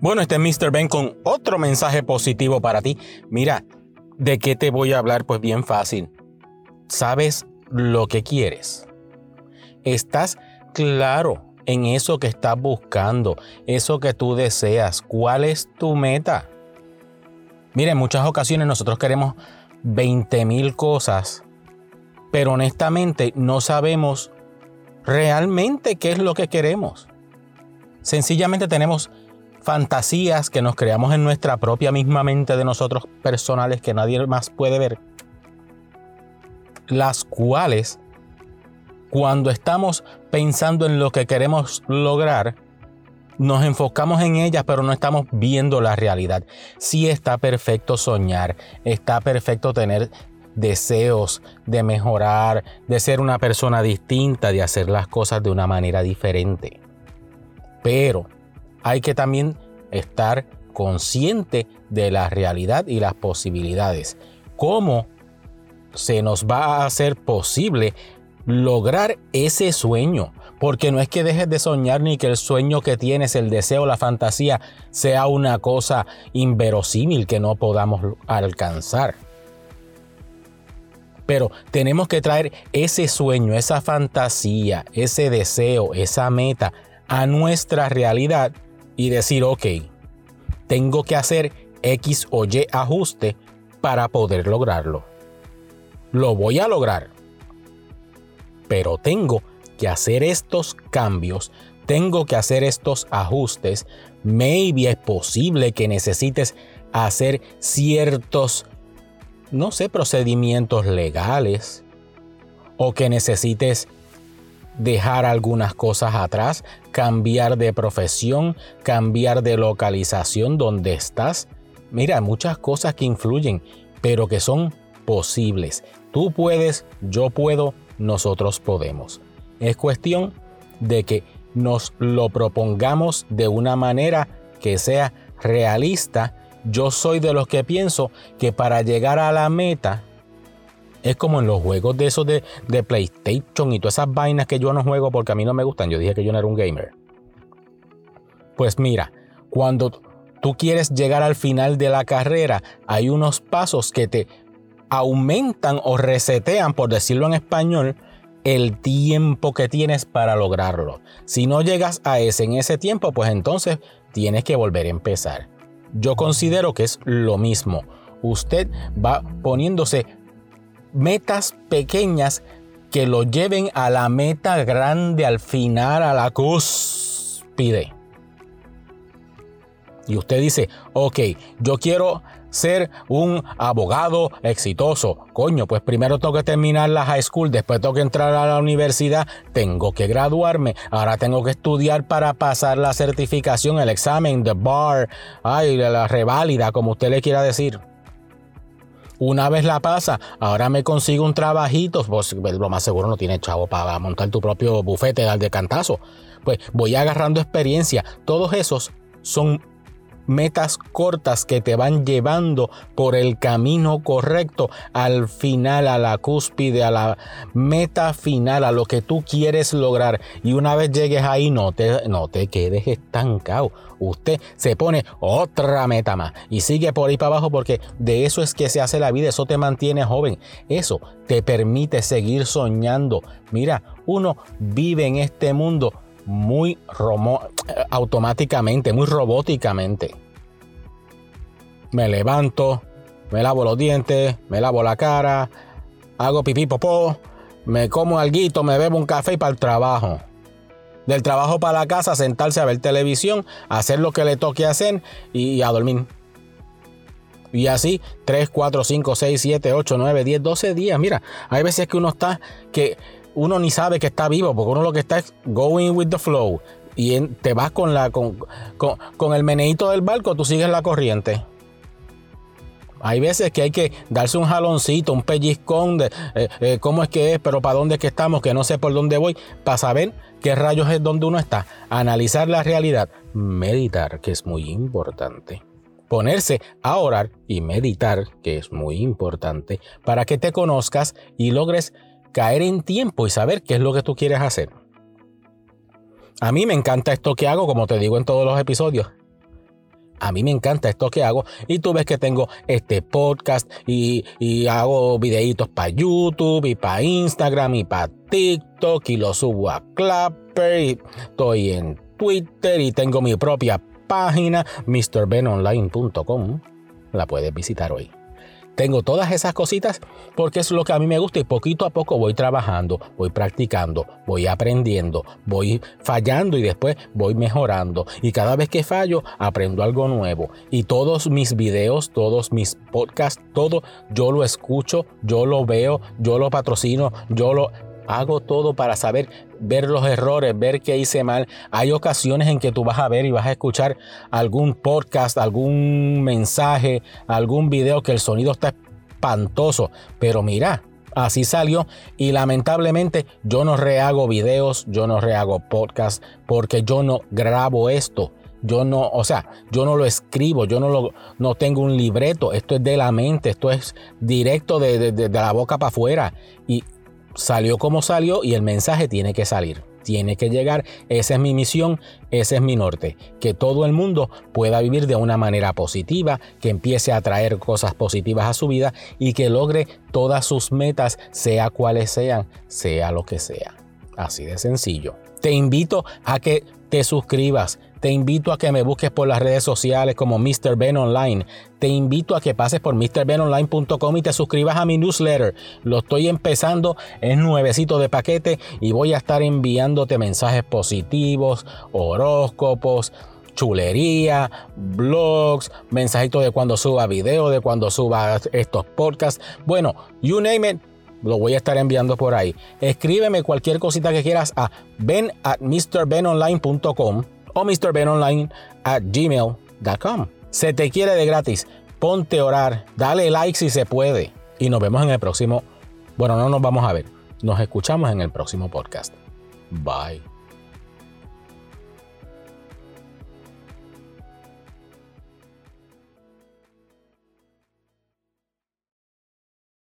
Bueno, este es Mr. Ben con otro mensaje positivo para ti. Mira, ¿de qué te voy a hablar? Pues bien fácil. ¿Sabes lo que quieres? ¿Estás claro en eso que estás buscando, eso que tú deseas? ¿Cuál es tu meta? Mira, en muchas ocasiones nosotros queremos 20 mil cosas, pero honestamente no sabemos realmente qué es lo que queremos. Sencillamente tenemos fantasías que nos creamos en nuestra propia misma mente de nosotros personales que nadie más puede ver, las cuales cuando estamos pensando en lo que queremos lograr, nos enfocamos en ellas, pero no estamos viendo la realidad. Sí está perfecto soñar, está perfecto tener deseos de mejorar, de ser una persona distinta, de hacer las cosas de una manera diferente. Pero hay que también estar consciente de la realidad y las posibilidades. ¿Cómo se nos va a hacer posible lograr ese sueño? Porque no es que dejes de soñar ni que el sueño que tienes, el deseo, la fantasía, sea una cosa inverosímil que no podamos alcanzar. Pero tenemos que traer ese sueño, esa fantasía, ese deseo, esa meta a nuestra realidad y decir, ok, tengo que hacer X o Y ajuste para poder lograrlo. Lo voy a lograr, pero tengo que hacer estos cambios, tengo que hacer estos ajustes. Maybe es posible que necesites hacer ciertos, no sé, procedimientos legales o que necesites dejar algunas cosas atrás, cambiar de profesión, cambiar de localización donde estás. Mira, muchas cosas que influyen, pero que son posibles. Tú puedes, yo puedo, nosotros podemos. Es cuestión de que nos lo propongamos de una manera que sea realista. Yo soy de los que pienso que para llegar a la meta es como en los juegos de esos de, PlayStation y todas esas vainas que yo no juego porque a mí no me gustan. Yo dije que yo no era un gamer. Pues mira, cuando tú quieres llegar al final de la carrera, hay unos pasos que te aumentan o resetean, por decirlo en español, el tiempo que tienes para lograrlo. Si no llegas a ese en ese tiempo, pues entonces tienes que volver a empezar. Yo considero que es lo mismo. Usted va poniéndose metas pequeñas que lo lleven a la meta grande al final, a la cúspide. Y usted dice, ok, yo quiero ser un abogado exitoso. Coño, pues primero tengo que terminar la high school, después tengo que entrar a la universidad, tengo que graduarme, ahora tengo que estudiar para pasar la certificación, el examen, the bar, ay, la reválida, como usted le quiera decir. Una vez la pasa, ahora me consigo un trabajito, pues, lo más seguro no tiene chavo para montar tu propio bufete de cantazo. Pues voy agarrando experiencia. Todos esos son metas cortas que te van llevando por el camino correcto al final, a la cúspide, a la meta final, a lo que tú quieres lograr. Y una vez llegues ahí, no te, no te quedes estancado. Usted se pone otra meta más y sigue por ahí para abajo porque de eso es que se hace la vida, eso te mantiene joven, eso te permite seguir soñando. Mira, uno vive en este mundo muy automáticamente, muy robóticamente. Me levanto, me lavo los dientes, me lavo la cara, hago pipí popó, me como algo, me bebo un café y para el trabajo. Del trabajo para la casa, sentarse a ver televisión, hacer lo que le toque hacer y a dormir. Y así 3, 4, 5, 6, 7, 8, 9, 10, 12 días. Mira, hay veces que uno está que uno ni sabe que está vivo, porque uno lo que está es going with the flow. Y te vas con, la, con, con, el meneito del barco, tú sigues la corriente. Hay veces que hay que darse un jaloncito, un pellizcón de eh, eh, cómo es que es, pero para dónde es que estamos, que no sé por dónde voy, para saber qué rayos es donde uno está. Analizar la realidad, meditar, que es muy importante. Ponerse a orar y meditar, que es muy importante, para que te conozcas y logres caer en tiempo y saber qué es lo que tú quieres hacer. A mí me encanta esto que hago, como te digo en todos los episodios. A mí me encanta esto que hago y tú ves que tengo este podcast y, hago videitos para YouTube y para Instagram y para TikTok y lo subo a Clapper y estoy en Twitter y tengo mi propia página mrbenonline.com. La puedes visitar hoy. Tengo todas esas cositas porque es lo que a mí me gusta y poquito a poco voy trabajando, voy practicando, voy aprendiendo, voy fallando y después voy mejorando. Y cada vez que fallo aprendo algo nuevo. Y todos mis videos, todos mis podcasts, todo yo lo escucho, yo lo veo, yo lo patrocino, yo lo hago todo para saber, ver los errores, ver qué hice mal. Hay ocasiones en que tú vas a ver y vas a escuchar algún podcast, algún mensaje, algún video que el sonido está espantoso. Pero mira, así salió y lamentablemente yo no rehago videos, yo no rehago podcast porque yo no grabo esto. Yo no, o sea, yo no lo escribo, yo no, lo, no tengo un libreto, esto es de la mente, esto es directo de, de la boca para afuera. Y salió como salió y el mensaje tiene que salir. Tiene que llegar, esa es mi misión, ese es mi norte, que todo el mundo pueda vivir de una manera positiva, que empiece a traer cosas positivas a su vida y que logre todas sus metas, sea cuales sean, sea lo que sea. Así de sencillo. Te invito a que te suscribas, te invito a que me busques por las redes sociales como Mr. Ben Online. Te invito a que pases por MrBenOnline.com y te suscribas a mi newsletter. Lo estoy empezando, es nuevecito de paquete y voy a estar enviándote mensajes positivos, horóscopos, chulería, blogs, mensajitos de cuando suba video, de cuando suba estos podcasts. Bueno, you name it, lo voy a estar enviando por ahí. Escríbeme cualquier cosita que quieras a ben at mrbenonline.com o mrbenonline at gmail.com. Se te quiere de gratis. Ponte a orar, dale like si se puede. Y nos vemos en el próximo. Bueno, no nos vamos a ver. Nos escuchamos en el próximo podcast. Bye.